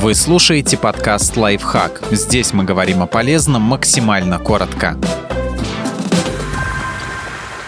Вы слушаете подкаст «Лайфхак». Здесь мы говорим о полезном максимально коротко.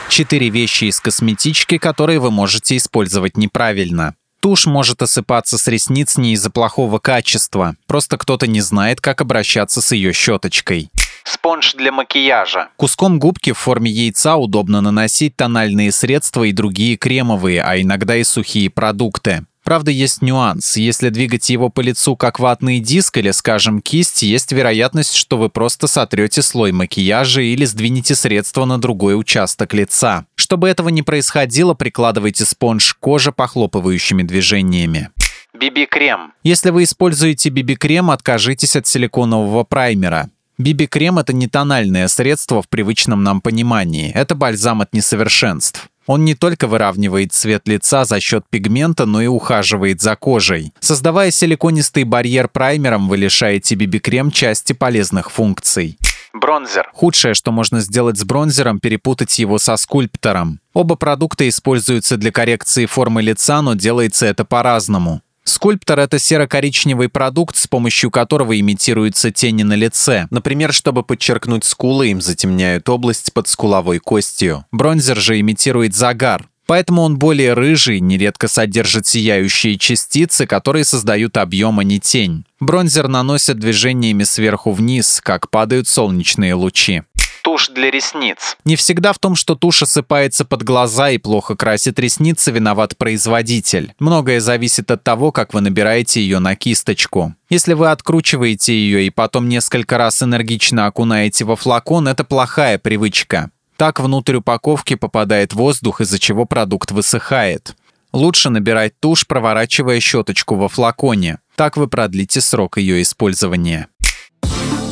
Четыре вещи из косметички, которые вы можете использовать неправильно. Тушь может осыпаться с ресниц не из-за плохого качества, просто кто-то не знает, как обращаться с ее щеточкой. Спонж для макияжа. Куском губки в форме яйца удобно наносить тональные средства и другие кремовые, а иногда и сухие продукты. Правда, есть нюанс. Если двигать его по лицу как ватный диск или, скажем, кисть, есть вероятность, что вы просто сотрете слой макияжа или сдвинете средство на другой участок лица. Чтобы этого не происходило, прикладывайте спонж к коже похлопывающими движениями. BB-крем. Если вы используете BB-крем, откажитесь от силиконового праймера. BB-крем – это не тональное средство в привычном нам понимании. Это бальзам от несовершенств. Он не только выравнивает цвет лица за счет пигмента, но и ухаживает за кожей. Создавая силиконистый барьер праймером, вы лишаете BB-крем части полезных функций. Бронзер. Худшее, что можно сделать с бронзером, перепутать его со скульптором. Оба продукта используются для коррекции формы лица, но делается это по-разному. Скульптор — это серо-коричневый продукт, с помощью которого имитируются тени на лице. Например, чтобы подчеркнуть скулы, им затемняют область под скуловой костью. Бронзер же имитирует загар. Поэтому он более рыжий, нередко содержит сияющие частицы, которые создают объем, а не тень. Бронзер наносят движениями сверху вниз, как падают солнечные лучи тушь для ресниц. Не всегда в том, что тушь осыпается под глаза и плохо красит ресницы, виноват производитель. Многое зависит от того, как вы набираете ее на кисточку. Если вы откручиваете ее и потом несколько раз энергично окунаете во флакон, это плохая привычка. Так внутрь упаковки попадает воздух, из-за чего продукт высыхает. Лучше набирать тушь, проворачивая щеточку во флаконе. Так вы продлите срок ее использования.